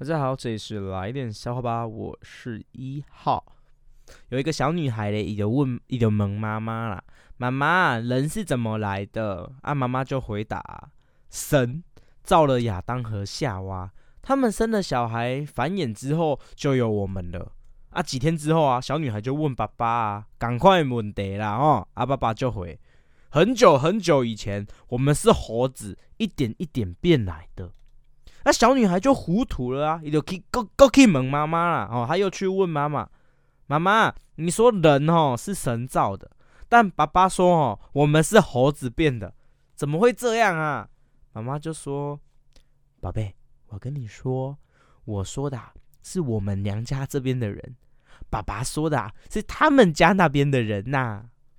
大家好，这里是来点笑话吧，我是一号。有一个小女孩嘞，伊就问，伊就问妈妈啦：“妈妈，人是怎么来的？”啊，妈妈就回答：“神造了亚当和夏娃，他们生了小孩，繁衍之后就有我们了。”啊，几天之后啊，小女孩就问爸爸啊：“赶快问得啦哦！”啊，爸爸就回：“很久很久以前，我们是猴子，一点一点变来的。”那小女孩就糊涂了啊，也就去 go go 去问妈妈了。哦，她又去问妈妈：“妈妈，你说人哦是神造的，但爸爸说哦我们是猴子变的，怎么会这样啊？”妈妈就说：“宝贝，我跟你说，我说的是我们娘家这边的人，爸爸说的是他们家那边的人呐。”